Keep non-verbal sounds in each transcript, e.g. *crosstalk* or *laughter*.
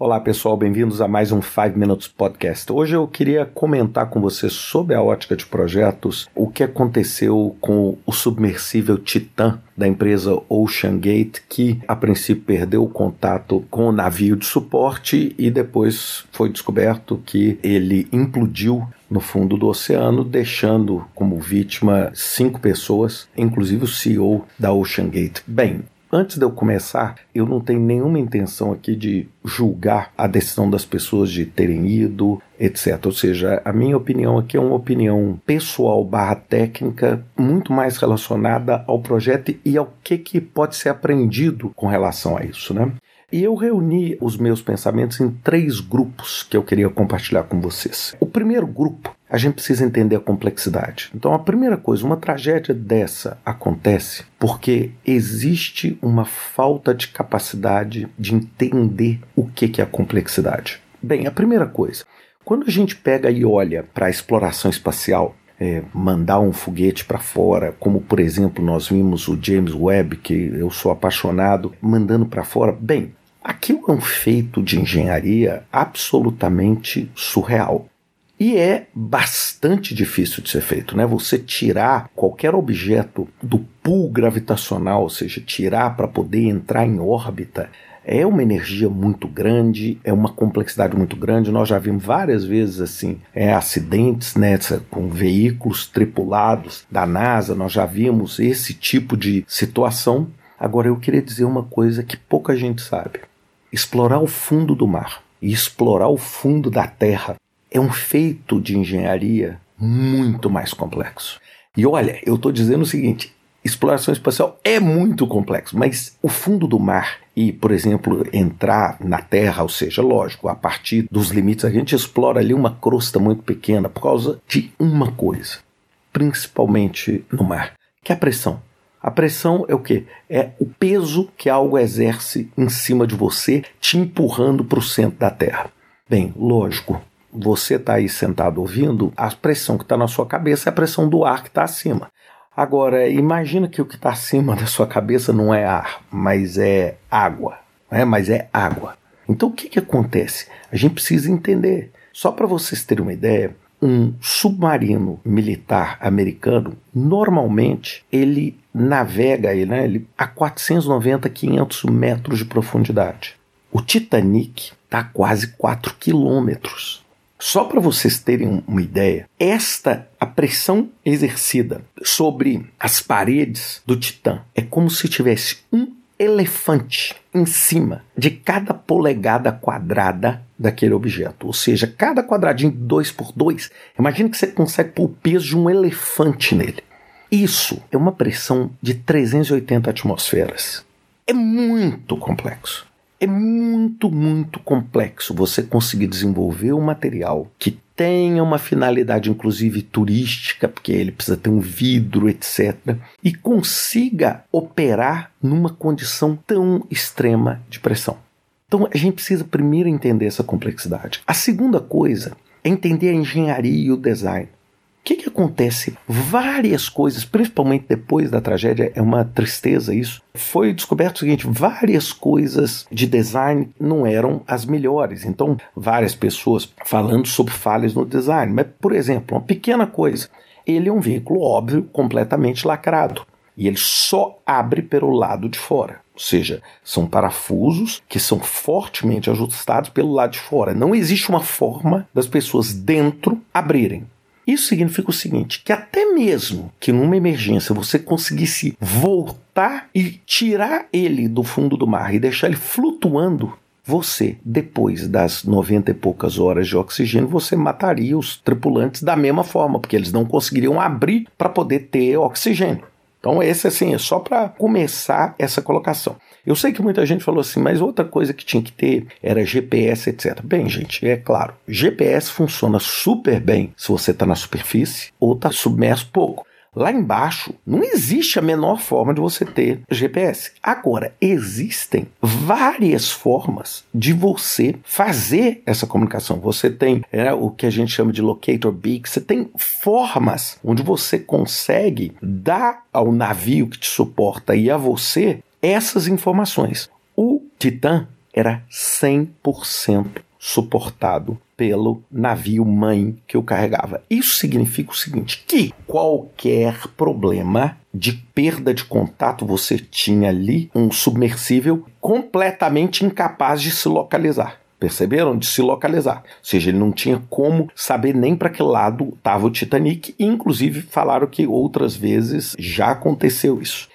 Olá pessoal, bem-vindos a mais um 5 Minutes Podcast. Hoje eu queria comentar com você sobre a ótica de projetos, o que aconteceu com o submersível Titan da empresa Ocean Gate, que a princípio perdeu o contato com o navio de suporte e depois foi descoberto que ele implodiu no fundo do oceano, deixando como vítima cinco pessoas, inclusive o CEO da Ocean Gate. Bem, Antes de eu começar, eu não tenho nenhuma intenção aqui de julgar a decisão das pessoas de terem ido, etc. Ou seja, a minha opinião aqui é uma opinião pessoal barra técnica, muito mais relacionada ao projeto e ao que, que pode ser aprendido com relação a isso, né? E eu reuni os meus pensamentos em três grupos que eu queria compartilhar com vocês. O primeiro grupo, a gente precisa entender a complexidade. Então, a primeira coisa, uma tragédia dessa acontece porque existe uma falta de capacidade de entender o que é a complexidade. Bem, a primeira coisa, quando a gente pega e olha para a exploração espacial, é, mandar um foguete para fora, como por exemplo nós vimos o James Webb, que eu sou apaixonado, mandando para fora. Bem, Aquilo é um feito de engenharia absolutamente surreal. E é bastante difícil de ser feito, né? Você tirar qualquer objeto do pool gravitacional, ou seja, tirar para poder entrar em órbita, é uma energia muito grande, é uma complexidade muito grande. Nós já vimos várias vezes assim, é, acidentes né, com veículos tripulados da NASA, nós já vimos esse tipo de situação. Agora eu queria dizer uma coisa que pouca gente sabe. Explorar o fundo do mar e explorar o fundo da terra é um feito de engenharia muito mais complexo. E olha, eu estou dizendo o seguinte: exploração espacial é muito complexo, mas o fundo do mar e, por exemplo, entrar na Terra, ou seja, lógico, a partir dos limites, a gente explora ali uma crosta muito pequena por causa de uma coisa, principalmente no mar, que é a pressão. A pressão é o que? É o peso que algo exerce em cima de você, te empurrando para o centro da Terra. Bem, lógico, você está aí sentado ouvindo, a pressão que está na sua cabeça é a pressão do ar que está acima. Agora, imagina que o que está acima *laughs* da sua cabeça não é ar, mas é água. Né? Mas é água. Então o que, que acontece? A gente precisa entender. Só para vocês terem uma ideia, um submarino militar americano, normalmente ele navega ele, né, ele a 490, 500 metros de profundidade. O Titanic está a quase 4 quilômetros. Só para vocês terem uma ideia, esta a pressão exercida sobre as paredes do Titã é como se tivesse um elefante em cima de cada polegada quadrada daquele objeto. Ou seja, cada quadradinho 2 por 2, imagine que você consegue pôr o peso de um elefante nele. Isso é uma pressão de 380 atmosferas. É muito complexo. É muito, muito complexo você conseguir desenvolver um material que tenha uma finalidade, inclusive turística, porque ele precisa ter um vidro, etc., e consiga operar numa condição tão extrema de pressão. Então a gente precisa primeiro entender essa complexidade. A segunda coisa é entender a engenharia e o design que, que acontece? Várias coisas, principalmente depois da tragédia, é uma tristeza isso. Foi descoberto o seguinte: várias coisas de design não eram as melhores. Então, várias pessoas falando sobre falhas no design. Mas, por exemplo, uma pequena coisa: ele é um veículo óbvio, completamente lacrado. E ele só abre pelo lado de fora. Ou seja, são parafusos que são fortemente ajustados pelo lado de fora. Não existe uma forma das pessoas dentro abrirem. Isso significa o seguinte: que até mesmo que numa emergência você conseguisse voltar e tirar ele do fundo do mar e deixar ele flutuando, você, depois das 90 e poucas horas de oxigênio, você mataria os tripulantes da mesma forma, porque eles não conseguiriam abrir para poder ter oxigênio. Então, esse assim é só para começar essa colocação. Eu sei que muita gente falou assim, mas outra coisa que tinha que ter era GPS, etc. Bem, gente, é claro, GPS funciona super bem se você está na superfície ou está submerso pouco. Lá embaixo não existe a menor forma de você ter GPS. Agora, existem várias formas de você fazer essa comunicação. Você tem é, o que a gente chama de locator beak, você tem formas onde você consegue dar ao navio que te suporta e a você essas informações. O Titan era 100% suportado pelo navio mãe que o carregava. Isso significa o seguinte: que qualquer problema de perda de contato você tinha ali um submersível completamente incapaz de se localizar. Perceberam? De se localizar. Ou seja, ele não tinha como saber nem para que lado estava o Titanic, inclusive falaram que outras vezes já aconteceu isso.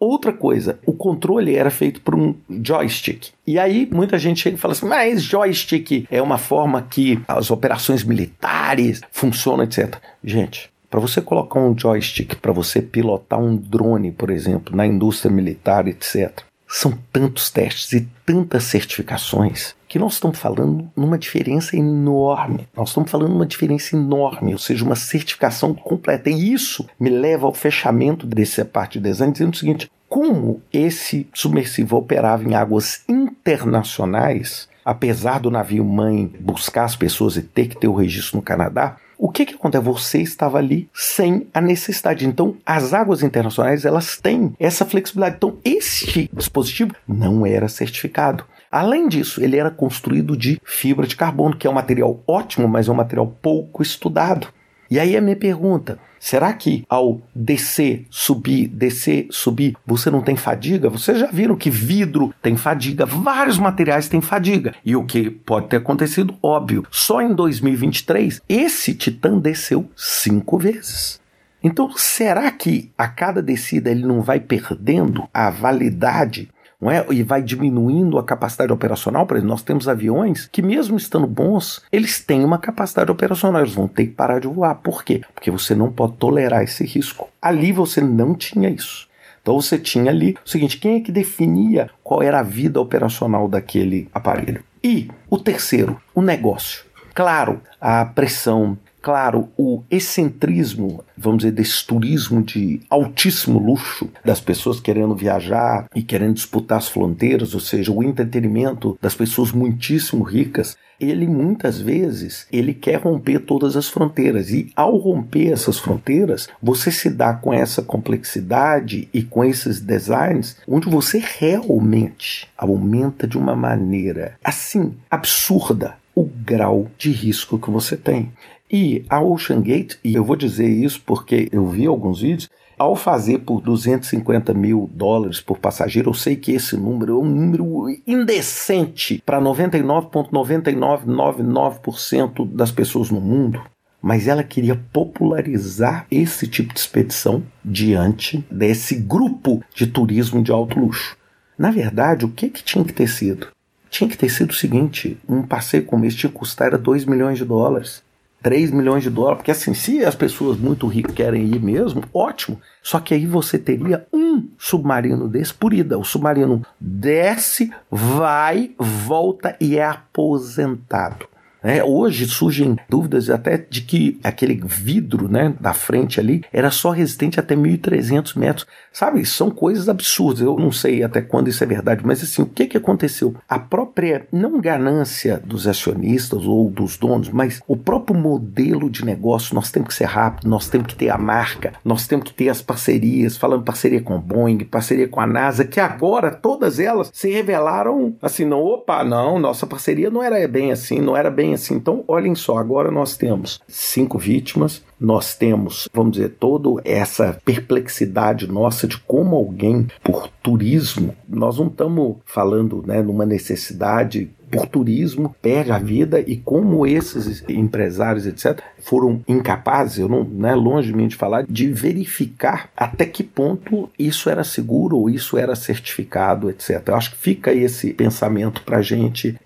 Outra coisa, o controle era feito por um joystick. E aí muita gente chega e fala assim: mas joystick é uma forma que as operações militares funcionam, etc. Gente, para você colocar um joystick para você pilotar um drone, por exemplo, na indústria militar, etc. São tantos testes e tantas certificações que nós estamos falando numa diferença enorme. Nós estamos falando numa diferença enorme, ou seja, uma certificação completa. E isso me leva ao fechamento dessa parte de design, dizendo o seguinte: como esse submersível operava em águas internacionais, apesar do navio mãe buscar as pessoas e ter que ter o registro no Canadá, o que que acontece? Você estava ali sem a necessidade. Então, as águas internacionais, elas têm essa flexibilidade. Então, esse dispositivo não era certificado. Além disso, ele era construído de fibra de carbono, que é um material ótimo, mas é um material pouco estudado. E aí a minha pergunta: será que ao descer, subir, descer, subir, você não tem fadiga? Vocês já viram que vidro tem fadiga, vários materiais têm fadiga. E o que pode ter acontecido? Óbvio, só em 2023 esse Titã desceu cinco vezes. Então, será que a cada descida ele não vai perdendo a validade não é? E vai diminuindo a capacidade operacional. Por exemplo, nós temos aviões que, mesmo estando bons, eles têm uma capacidade operacional, eles vão ter que parar de voar. Por quê? Porque você não pode tolerar esse risco. Ali você não tinha isso. Então você tinha ali o seguinte: quem é que definia qual era a vida operacional daquele aparelho? E o terceiro, o negócio. Claro, a pressão, claro, o excentrismo, vamos dizer, desse turismo de altíssimo luxo, das pessoas querendo viajar e querendo disputar as fronteiras, ou seja, o entretenimento das pessoas muitíssimo ricas, ele muitas vezes ele quer romper todas as fronteiras. E ao romper essas fronteiras você se dá com essa complexidade e com esses designs onde você realmente aumenta de uma maneira assim absurda o grau de risco que você tem. E a Ocean Gate, e eu vou dizer isso porque eu vi alguns vídeos, ao fazer por 250 mil dólares por passageiro, eu sei que esse número é um número indecente para 99,9999% das pessoas no mundo. Mas ela queria popularizar esse tipo de expedição diante desse grupo de turismo de alto luxo. Na verdade, o que, que tinha que ter sido? Tinha que ter sido o seguinte: um passeio como esse tinha que custar 2 milhões de dólares. 3 milhões de dólares, porque assim, se as pessoas muito ricas querem ir mesmo, ótimo. Só que aí você teria um submarino desse por ida. O submarino desce, vai, volta e é aposentado. É, hoje surgem dúvidas até de que aquele vidro né, da frente ali era só resistente até 1.300 metros. Sabe, são coisas absurdas. Eu não sei até quando isso é verdade, mas assim, o que, que aconteceu? A própria, não ganância dos acionistas ou dos donos, mas o próprio modelo de negócio, nós temos que ser rápido, nós temos que ter a marca, nós temos que ter as parcerias, falando parceria com Boeing, parceria com a NASA, que agora todas elas se revelaram assim, não, opa, não, nossa parceria não era bem assim, não era bem assim. Então, olhem só, agora nós temos cinco vítimas, nós temos, vamos dizer, toda essa perplexidade nossa de como alguém, por turismo, nós não estamos falando né, numa necessidade por turismo, perde a vida e como esses empresários, etc., foram incapazes, eu não, né, longe de mim de falar, de verificar até que ponto isso era seguro ou isso era certificado, etc. Eu acho que fica esse pensamento para gente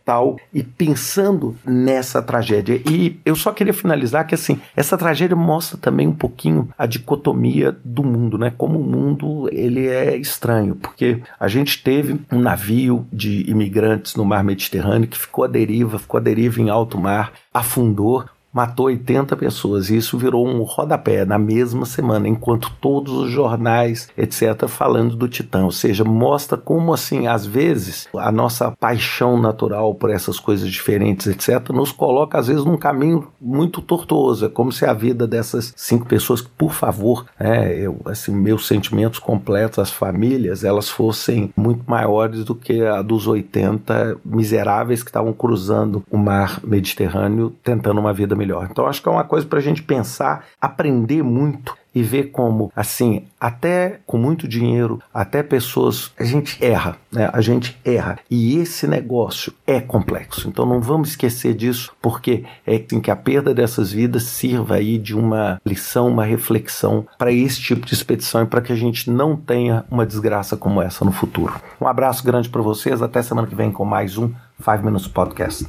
e pensando nessa tragédia. E eu só queria finalizar que assim, essa tragédia mostra também um pouquinho a dicotomia do mundo, né? Como o mundo ele é estranho, porque a gente teve um navio de imigrantes no mar Mediterrâneo que ficou à deriva, ficou à deriva em alto mar, afundou. Matou 80 pessoas e isso virou um rodapé na mesma semana, enquanto todos os jornais, etc., falando do Titã. Ou seja, mostra como, assim, às vezes, a nossa paixão natural por essas coisas diferentes, etc., nos coloca, às vezes, num caminho muito tortuoso. É como se a vida dessas cinco pessoas, por favor, é, eu, assim, meus sentimentos completos, as famílias, elas fossem muito maiores do que a dos 80 miseráveis que estavam cruzando o mar Mediterrâneo tentando uma vida melhor. Então acho que é uma coisa para a gente pensar, aprender muito e ver como, assim, até com muito dinheiro, até pessoas, a gente erra, né? A gente erra. E esse negócio é complexo. Então não vamos esquecer disso, porque é assim, que a perda dessas vidas sirva aí de uma lição, uma reflexão para esse tipo de expedição e para que a gente não tenha uma desgraça como essa no futuro. Um abraço grande para vocês, até semana que vem com mais um 5 Minutes Podcast.